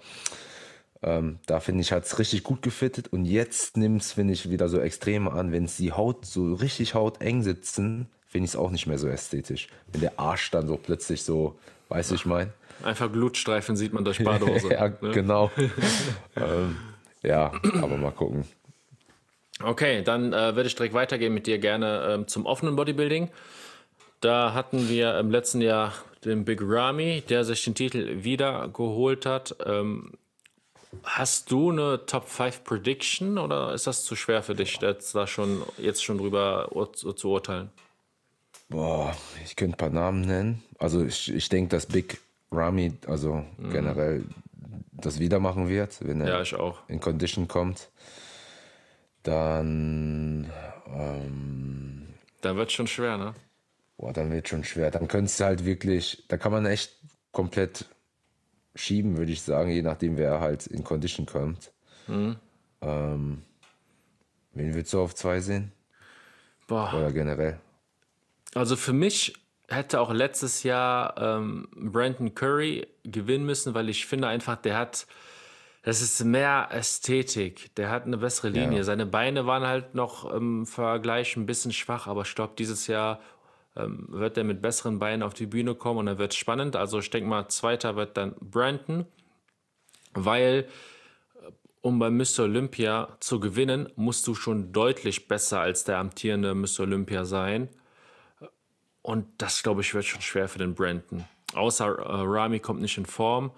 Ähm, da finde ich, hat es richtig gut gefittet. Und jetzt nimmt es, finde ich, wieder so extrem an. Wenn es die Haut so richtig hauteng sitzen, finde ich es auch nicht mehr so ästhetisch. Wenn der Arsch dann so plötzlich so, weißt du, ich meine? Einfach Glutstreifen sieht man durch Badehose. ja, ne? genau. ähm, ja, aber mal gucken. Okay, dann äh, würde ich direkt weitergehen mit dir gerne ähm, zum offenen Bodybuilding. Da hatten wir im letzten Jahr den Big Ramy, der sich den Titel wieder geholt hat. Ähm, hast du eine Top 5 Prediction oder ist das zu schwer für dich, jetzt da schon jetzt schon drüber zu, urteilen? Boah, ich könnte ein paar Namen nennen. Also ich, ich denke, dass Big Ramy, also generell das wieder machen wird, wenn er Ja, in Condition kommt. Dann, ähm, Da wird schon schwer, ne? boah, dann wird schon schwer. Dann könntest du halt wirklich, da kann man echt komplett schieben, würde ich sagen, je nachdem, wer halt in Condition kommt. Mhm. Ähm, wen würdest du auf zwei sehen? Boah. Oder generell? Also für mich hätte auch letztes Jahr ähm, Brandon Curry gewinnen müssen, weil ich finde einfach, der hat, das ist mehr Ästhetik. Der hat eine bessere Linie. Ja. Seine Beine waren halt noch im Vergleich ein bisschen schwach, aber ich glaube, dieses Jahr wird er mit besseren Beinen auf die Bühne kommen und dann wird es spannend. Also ich denke mal, zweiter wird dann Brandon, weil äh, um bei Mr. Olympia zu gewinnen, musst du schon deutlich besser als der amtierende Mr. Olympia sein. Und das, glaube ich, wird schon schwer für den Brandon. Außer äh, Rami kommt nicht in Form.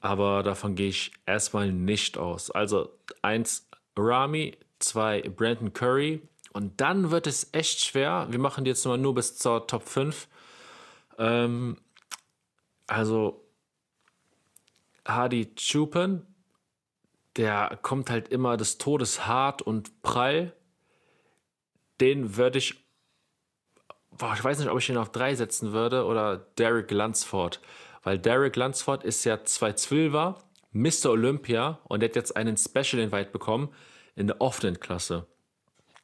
Aber davon gehe ich erstmal nicht aus. Also eins Rami, zwei Brandon Curry. Und dann wird es echt schwer. Wir machen die jetzt mal nur bis zur Top 5. Ähm, also Hadi Chupen, der kommt halt immer des Todes hart und prall. Den würde ich boah, ich weiß nicht, ob ich ihn auf drei setzen würde oder Derek Lunsford. Weil Derek Lunsford ist ja 212er, Mr. Olympia und der hat jetzt einen Special Invite bekommen in der Offline-Klasse.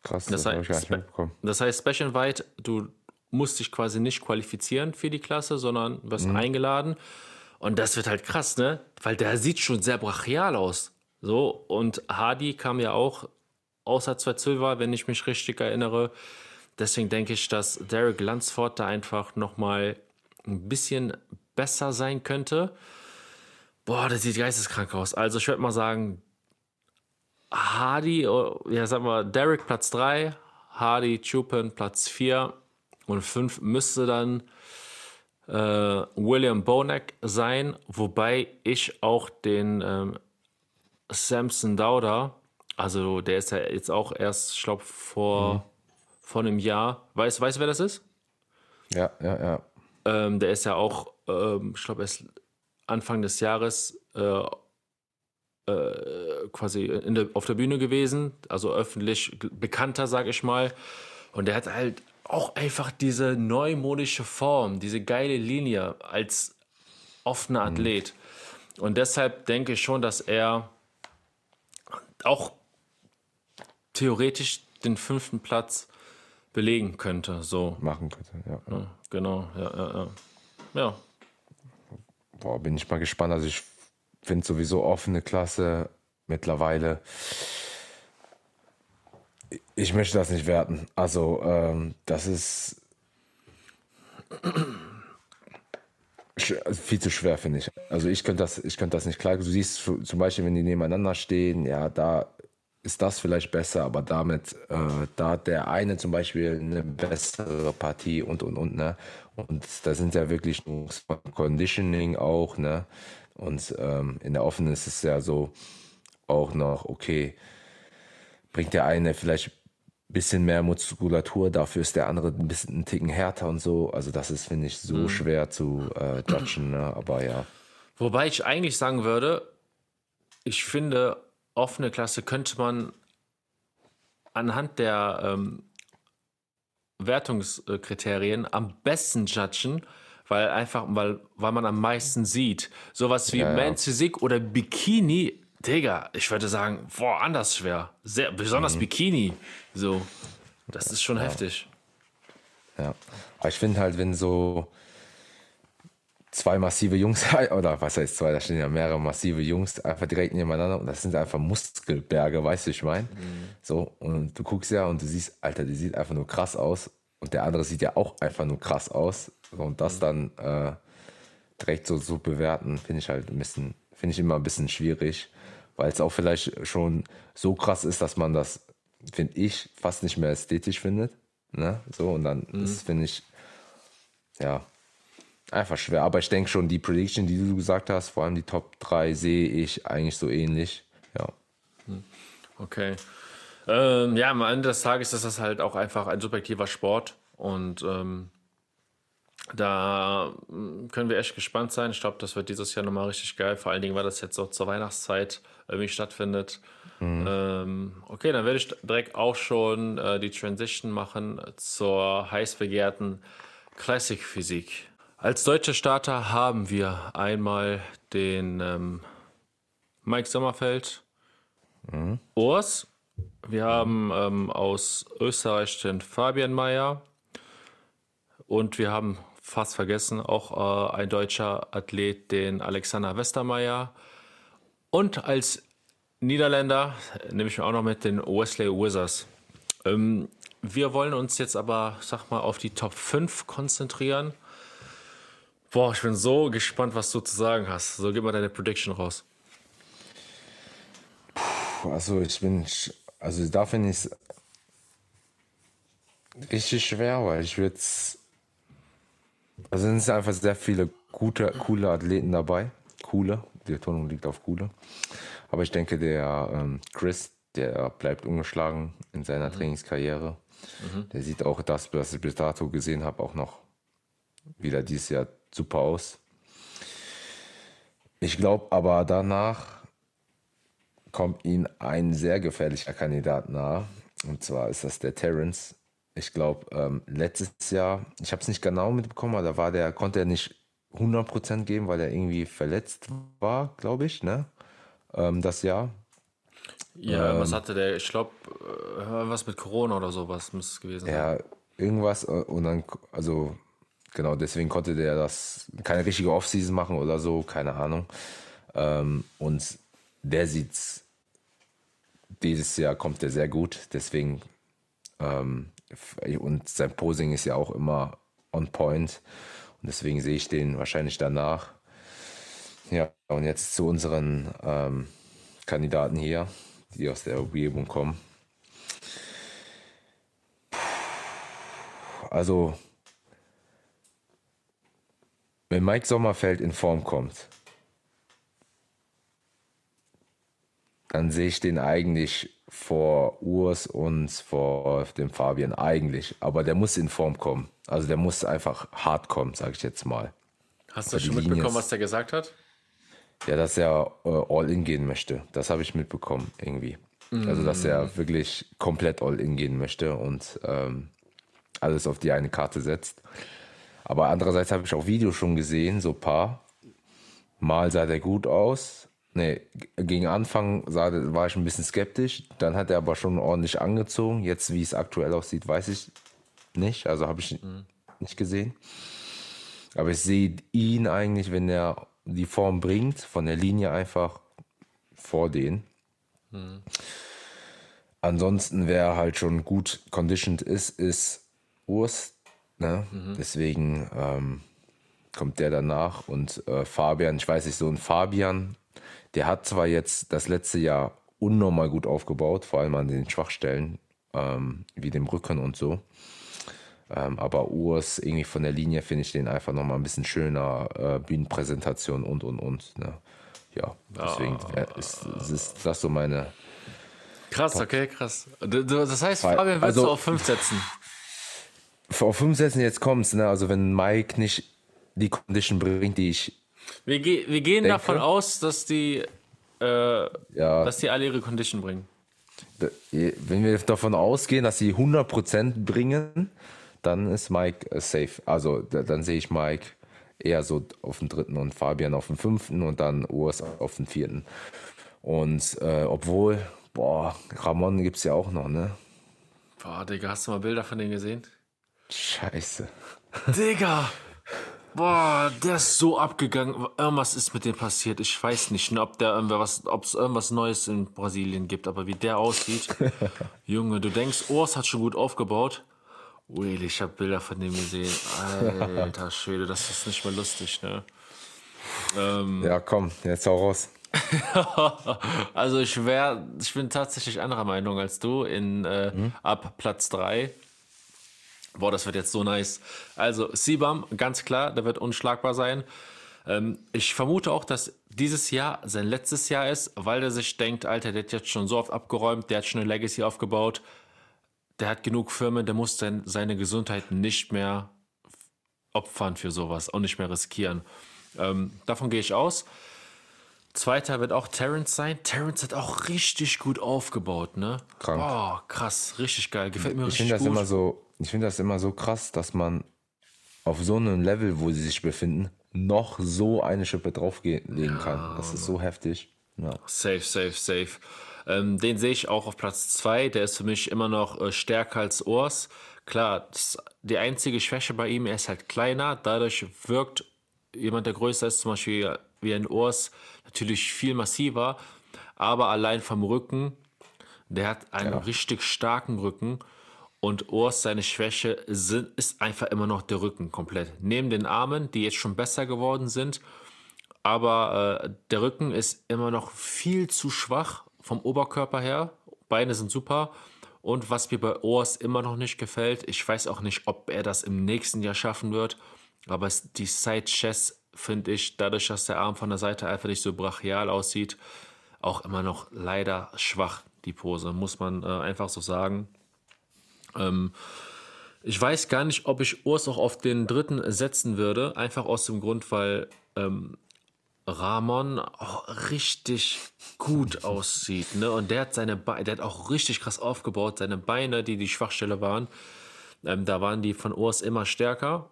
Krass, Das das, habe heißt, ich gar nicht mitbekommen. das heißt, Special Invite, du musst dich quasi nicht qualifizieren für die Klasse, sondern wirst eingeladen. Und das wird halt krass, ne? Weil der sieht schon sehr brachial aus. So, und Hardy kam ja auch außer 212er, wenn ich mich richtig erinnere. Deswegen denke ich, dass Derek Lunsford da einfach nochmal ein bisschen besser sein könnte. Boah, das sieht geisteskrank aus. Also ich würde mal sagen, Hardy, oh, ja, sag mal, Derek Platz 3, Hardy Chupin Platz 4 und 5 müsste dann äh, William Bonek sein, wobei ich auch den ähm, Samson Dauda, also der ist ja jetzt auch erst, ich glaube, vor, vor einem Jahr, weißt weißt du, wer das ist? Ja, ja, ja. Ähm, der ist ja auch, ähm, ich glaube, erst Anfang des Jahres äh, äh, quasi der, auf der Bühne gewesen, also öffentlich bekannter, sag ich mal. Und der hat halt auch einfach diese neumodische Form, diese geile Linie als offener Athlet. Und deshalb denke ich schon, dass er auch theoretisch den fünften Platz belegen könnte. So, Machen könnte. Ja. ja, genau, ja, ja, ja. Ja, Boah, bin ich mal gespannt. Also ich finde sowieso offene Klasse mittlerweile. Ich möchte das nicht werten. Also ähm, das ist also viel zu schwer, finde ich. Also ich könnte das, ich das nicht klar. Du siehst zu- zum Beispiel, wenn die nebeneinander stehen, ja, da ist das vielleicht besser, aber damit, äh, da hat der eine zum Beispiel eine bessere Partie und und und, ne? Und da sind ja wirklich Conditioning auch, ne? Und ähm, in der Offenen ist es ja so auch noch, okay, bringt der eine vielleicht ein bisschen mehr Muskulatur, dafür ist der andere ein bisschen einen Ticken härter und so. Also das ist, finde ich, so schwer zu äh, judgen, ne? Aber ja. Wobei ich eigentlich sagen würde, ich finde, offene Klasse könnte man anhand der ähm, Wertungskriterien am besten judgen, weil einfach, weil, weil man am meisten sieht. Sowas wie Ja, ja. Men's Physik oder Bikini, Digga, ich würde sagen, boah, anders schwer. Sehr, besonders Mhm. Bikini. So. Das ist schon heftig. Ja. Aber ich finde halt, wenn so zwei massive Jungs, oder was heißt zwei, da stehen ja mehrere massive Jungs einfach direkt nebeneinander und das sind einfach Muskelberge, weißt du, ich meine? So, und du guckst ja und du siehst, Alter, die sieht einfach nur krass aus und der andere sieht ja auch einfach nur krass aus. So, und das dann äh, direkt so zu bewerten, finde ich halt ein bisschen, finde ich immer ein bisschen schwierig, weil es auch vielleicht schon so krass ist, dass man das, finde ich, fast nicht mehr ästhetisch findet. Ne? So, und dann ist, finde ich, ja, einfach schwer. Aber ich denke schon, die Prediction, die du gesagt hast, vor allem die Top 3, sehe ich eigentlich so ähnlich. Ja. Okay. Ähm, ja, am Ende des Tages ist das halt auch einfach ein subjektiver Sport. Und ähm, Da mm, können wir echt gespannt sein. Ich glaube, das wird dieses Jahr nochmal richtig geil. Vor allen Dingen, weil das jetzt so zur Weihnachtszeit irgendwie stattfindet. Mhm. Ähm, okay, dann werde ich direkt auch schon äh, die Transition machen zur heiß begehrten Classic Physik. Als deutsche Starter haben wir einmal den ähm, Mike Sommerfeld, mhm. Urs. Wir haben ähm, aus Österreich den Fabian Mayer. Und wir haben fast vergessen, auch äh, ein deutscher Athlet, den Alexander Westermeier. Und als Niederländer nehme ich mir auch noch mit den Wesley Wizards. Ähm, wir wollen uns jetzt aber, sag mal, auf die Top 5 konzentrieren. Boah, ich bin so gespannt, was du zu sagen hast. So, gib mal deine Prediction raus. Puh, also, ich bin, also da finde ich es richtig schwer, weil ich würde es also es sind einfach sehr viele gute, coole Athleten dabei. Coole, die Betonung liegt auf coole. Aber ich denke, der ähm, Chris, der bleibt ungeschlagen in seiner mhm. Trainingskarriere. Mhm. Der sieht auch das, was ich bis dato gesehen habe, auch noch wieder dieses Jahr super aus. Ich glaube aber danach kommt ihm ein sehr gefährlicher Kandidat nahe. Und zwar ist das der Terence ich glaube, ähm, letztes Jahr, ich habe es nicht genau mitbekommen, aber da war der, konnte er nicht 100% geben, weil er irgendwie verletzt war, glaube ich, ne? Ähm, das Jahr. Ja, ähm, was hatte der? Ich glaube, äh, was mit Corona oder sowas muss es gewesen sein. Ja, irgendwas äh, und dann, also genau, deswegen konnte der das, keine richtige Offseason machen oder so, keine Ahnung. Ähm, und der sieht's, dieses Jahr kommt der sehr gut, deswegen ähm, und sein Posing ist ja auch immer on point. Und deswegen sehe ich den wahrscheinlich danach. Ja, und jetzt zu unseren ähm, Kandidaten hier, die aus der Umgebung kommen. Also, wenn Mike Sommerfeld in Form kommt, dann sehe ich den eigentlich vor Urs und vor dem Fabian eigentlich. Aber der muss in Form kommen. Also der muss einfach hart kommen, sage ich jetzt mal. Hast du schon mitbekommen, ist, was der gesagt hat? Ja, dass er äh, all-in gehen möchte. Das habe ich mitbekommen irgendwie. Mm. Also dass er mm. wirklich komplett all-in gehen möchte und ähm, alles auf die eine Karte setzt. Aber andererseits habe ich auch Videos schon gesehen, so ein paar. Mal sah der gut aus, Nee, gegen Anfang war ich ein bisschen skeptisch. Dann hat er aber schon ordentlich angezogen. Jetzt, wie es aktuell aussieht, weiß ich nicht. Also habe ich mhm. nicht gesehen. Aber ich sehe ihn eigentlich, wenn er die Form bringt, von der Linie einfach vor denen. Mhm. Ansonsten, wer halt schon gut conditioned ist, ist Urs. Ne? Mhm. Deswegen ähm, kommt der danach. Und äh, Fabian, ich weiß nicht, so ein Fabian der hat zwar jetzt das letzte Jahr unnormal gut aufgebaut, vor allem an den Schwachstellen, ähm, wie dem Rücken und so. Ähm, aber Urs, irgendwie von der Linie finde ich den einfach nochmal ein bisschen schöner, äh, Bühnenpräsentation und und und. Ne? Ja, deswegen ja, ist, ist, das so meine. Krass, Top. okay, krass. Das heißt, Fabian willst also, du auf 5 setzen? Auf 5 setzen, jetzt kommt's, ne? Also wenn Mike nicht die Condition bringt, die ich wir, ge wir gehen denke, davon aus, dass die, äh, ja. dass die alle ihre Condition bringen. Wenn wir davon ausgehen, dass sie 100% bringen, dann ist Mike äh, safe. Also dann sehe ich Mike eher so auf dem dritten und Fabian auf dem fünften und dann Urs auf dem vierten. Und äh, obwohl, boah, Ramon gibt es ja auch noch, ne? Boah, Digga, hast du mal Bilder von denen gesehen? Scheiße. Digga! Boah, der ist so abgegangen. Irgendwas ist mit dem passiert. Ich weiß nicht, ob der irgendwas, ob es irgendwas Neues in Brasilien gibt, aber wie der aussieht. Junge, du denkst, Urs hat schon gut aufgebaut. Ui, ich habe Bilder von dem gesehen. Alter Schwede, das ist nicht mehr lustig, ne? Ähm, ja, komm, jetzt hau raus. also ich wäre, ich bin tatsächlich anderer Meinung als du in äh, mhm. ab Platz 3. Boah, das wird jetzt so nice. Also, Sibam, ganz klar, der wird unschlagbar sein. Ähm, ich vermute auch, dass dieses Jahr sein letztes Jahr ist, weil der sich denkt, Alter, der hat jetzt schon so oft abgeräumt, der hat schon eine Legacy aufgebaut, der hat genug Firmen, der muss sein, seine Gesundheit nicht mehr opfern für sowas, auch nicht mehr riskieren. Ähm, davon gehe ich aus. Zweiter wird auch Terrence sein. Terrence hat auch richtig gut aufgebaut, ne? Krank. Oh, krass, richtig geil. Gefällt mir Ich richtig finde das gut. immer so, ich finde das immer so krass, dass man auf so einem Level, wo sie sich befinden, noch so eine Schippe drauflegen kann. Das ist so heftig. Ja. Safe, safe, safe. Ähm, den sehe ich auch auf Platz 2. Der ist für mich immer noch äh, stärker als Urs. Klar, die einzige Schwäche bei ihm, er ist halt kleiner. Dadurch wirkt jemand, der größer ist, zum Beispiel wie ein Urs, natürlich viel massiver. Aber allein vom Rücken, der hat einen richtig starken Rücken. Und Urs, seine Schwäche sind, ist einfach immer noch der Rücken komplett. Neben den Armen, die jetzt schon besser geworden sind, aber äh, der Rücken ist immer noch viel zu schwach vom Oberkörper her. Beine sind super. Und was mir bei Urs immer noch nicht gefällt, ich weiß auch nicht, ob er das im nächsten Jahr schaffen wird, aber die Side Chest finde ich, dadurch, dass der Arm von der Seite einfach nicht so brachial aussieht, auch immer noch leider schwach, die Pose, muss man äh, einfach so sagen. Ähm, ich weiß gar nicht, ob ich Urs auch auf den dritten setzen würde, einfach aus dem Grund, weil ähm, Ramon auch richtig gut aussieht, ne? Und der hat seine Beine, der hat auch richtig krass aufgebaut, seine Beine, die die Schwachstelle waren, ähm, da waren die von Urs immer stärker.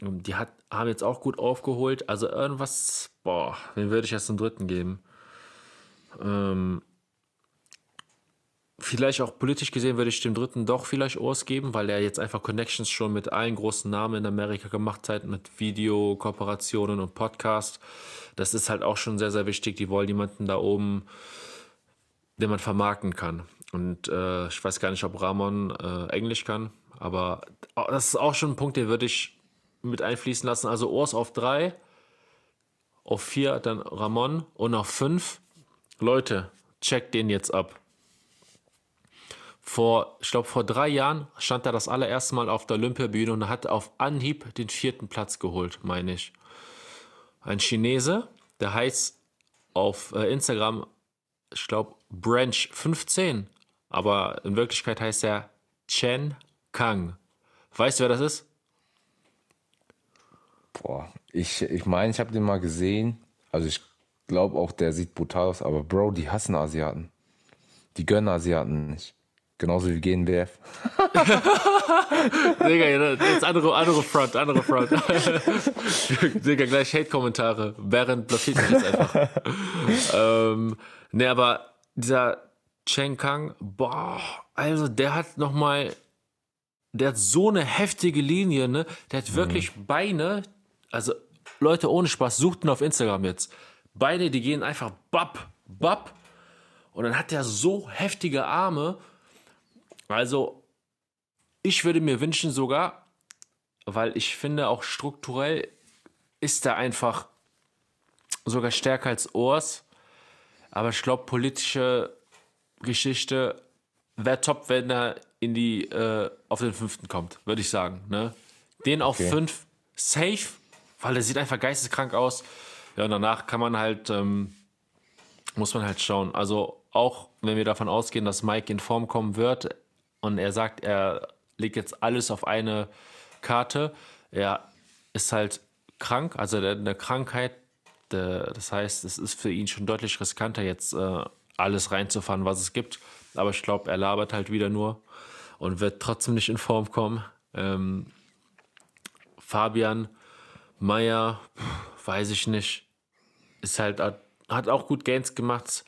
Und Die hat, haben jetzt auch gut aufgeholt. Also irgendwas, boah, wen würde ich jetzt zum dritten geben? Ähm, vielleicht auch politisch gesehen würde ich dem dritten doch vielleicht Urs geben, weil er jetzt einfach Connections schon mit allen großen Namen in Amerika gemacht hat, mit Video, Kooperationen und Podcast. Das ist halt auch schon sehr, sehr wichtig. Die wollen jemanden da oben, den man vermarkten kann. Und äh, ich weiß gar nicht, ob Ramon äh, Englisch kann, aber das ist auch schon ein Punkt, den würde ich mit einfließen lassen. Also Urs auf drei, auf vier dann Ramon und auf fünf. Leute, checkt den jetzt ab. Vor, ich glaube, vor drei Jahren stand er das allererste Mal auf der Olympiabühne und hat auf Anhieb den vierten Platz geholt, meine ich. Ein Chinese, der heißt auf äh, Instagram, ich glaube, Branch 15, aber in Wirklichkeit heißt er Chen Kang. Weißt du, wer das ist? Boah, ich ich meine, ich habe den mal gesehen. Also ich glaube auch, der sieht brutal aus, aber Bro, die hassen Asiaten. Die gönnen Asiaten nicht. Genauso wie GNBF. Digga, jetzt andere, andere Front, andere Front. Digga, gleich Hate-Kommentare. Während blockiert mich jetzt einfach. ähm, ne, aber dieser Chen Kang, boah, also der hat nochmal, der hat so eine heftige Linie, ne? Der hat wirklich Beine, also Leute ohne Spaß, sucht ihn auf Instagram jetzt. Beine, die gehen einfach bap, bap. Und dann hat er so heftige Arme. Also, ich würde mir wünschen sogar, weil ich finde auch strukturell ist er einfach sogar stärker als Urs. Aber ich glaube, politische Geschichte wäre top, wenn er in die, äh, auf den fünften kommt, würde ich sagen. Ne? Den auf Okay. fünf safe, weil der sieht einfach geisteskrank aus. Ja, und danach kann man halt, ähm, muss man halt schauen. Also auch wenn wir davon ausgehen, dass Mike in Form kommen wird und er sagt, er legt jetzt alles auf eine Karte, er ist halt krank, also eine Krankheit, das heißt, es ist für ihn schon deutlich riskanter, jetzt äh, alles reinzufahren, was es gibt. Aber ich glaube, er labert halt wieder nur und wird trotzdem nicht in Form kommen. Ähm, Fabian Meyer, weiß ich nicht, ist halt, hat, hat auch gut Gains gemacht.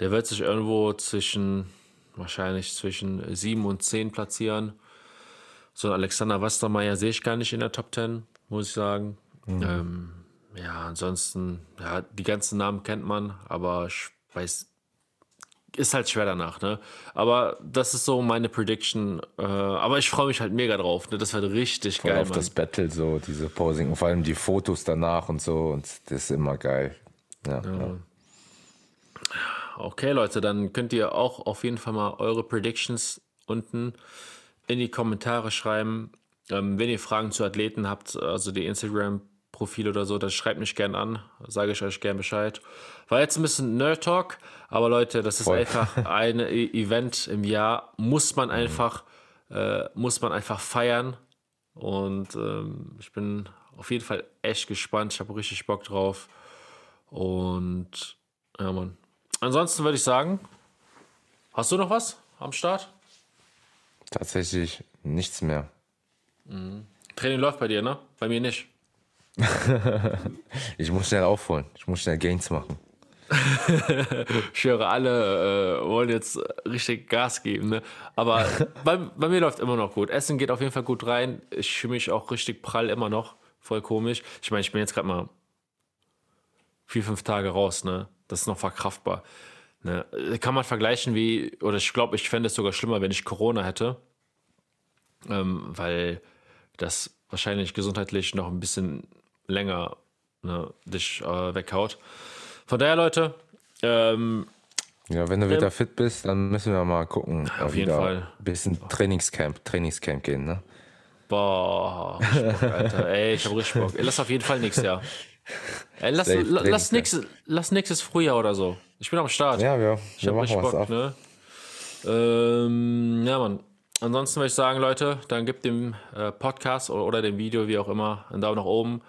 Der wird sich irgendwo zwischen, wahrscheinlich zwischen 7 und 10 platzieren. So Alexander Westermeier sehe ich gar nicht in der Top 10, muss ich sagen. Ähm, ja, ansonsten, ja, die ganzen Namen kennt man, aber ich weiß, ist halt schwer danach, ne? Aber das ist so meine Prediction. Äh, aber ich freue mich halt mega drauf, ne? Das wird richtig Voll geil, auf Mann. das Battle, so diese Posing und vor allem die Fotos danach und so. Und das ist immer geil. Ja, ja. Okay, Leute, dann könnt ihr auch auf jeden Fall mal eure Predictions unten in die Kommentare schreiben. Ähm, wenn ihr Fragen zu Athleten habt, also die Instagram-Profil oder so, dann schreibt mich gern an. Sage ich euch gern Bescheid. War jetzt ein bisschen Nerd-Talk, aber Leute, das ist Voll. einfach ein E- Event im Jahr. Muss man einfach, äh, muss man einfach feiern. Und ähm, ich bin auf jeden Fall echt gespannt. Ich habe richtig Bock drauf. Und ja, Mann. Ansonsten würde ich sagen, hast du noch was am Start? Tatsächlich nichts mehr. Training läuft bei dir, ne? Bei mir nicht. Ich muss schnell aufholen. Ich muss schnell Gains machen. Ich höre, alle äh, wollen jetzt richtig Gas geben, ne? Aber bei, bei mir läuft immer noch gut. Essen geht auf jeden Fall gut rein. Ich fühle mich auch richtig prall immer noch. Voll komisch. Ich meine, ich bin jetzt gerade mal vier, fünf Tage raus, ne? Das ist noch verkraftbar. Ne? Kann man vergleichen wie, oder ich glaube, ich fände es sogar schlimmer, wenn ich Corona hätte. Ähm, weil das wahrscheinlich gesundheitlich noch ein bisschen länger ne, dich äh, weghaut. Von daher, Leute, ähm, Ja, wenn du wieder fit bist, dann müssen wir mal gucken. Auf jeden Fall. Ein bisschen Trainingscamp, Trainingscamp gehen, ne? Boah, Bock, Alter. Ey, ich hab richtig Bock. Lass auf jeden Fall nächstes Jahr. Ey, lass, Safe, la, lass, nächstes, lass nächstes Frühjahr oder so. Ich bin am Start. Ja, wir, ich wir hab machen richtig was Bock, ab. ne? Ähm, ja, Mann. Ansonsten würde ich sagen, Leute, dann gebt dem äh, Podcast oder, oder dem Video, wie auch immer, einen Daumen nach oben.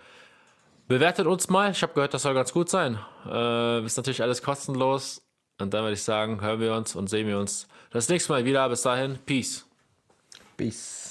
Bewertet uns mal. Ich habe gehört, das soll ganz gut sein. Äh, ist natürlich alles kostenlos. Und dann würde ich sagen, hören wir uns und sehen wir uns das nächste Mal wieder. Bis dahin, Peace. Peace.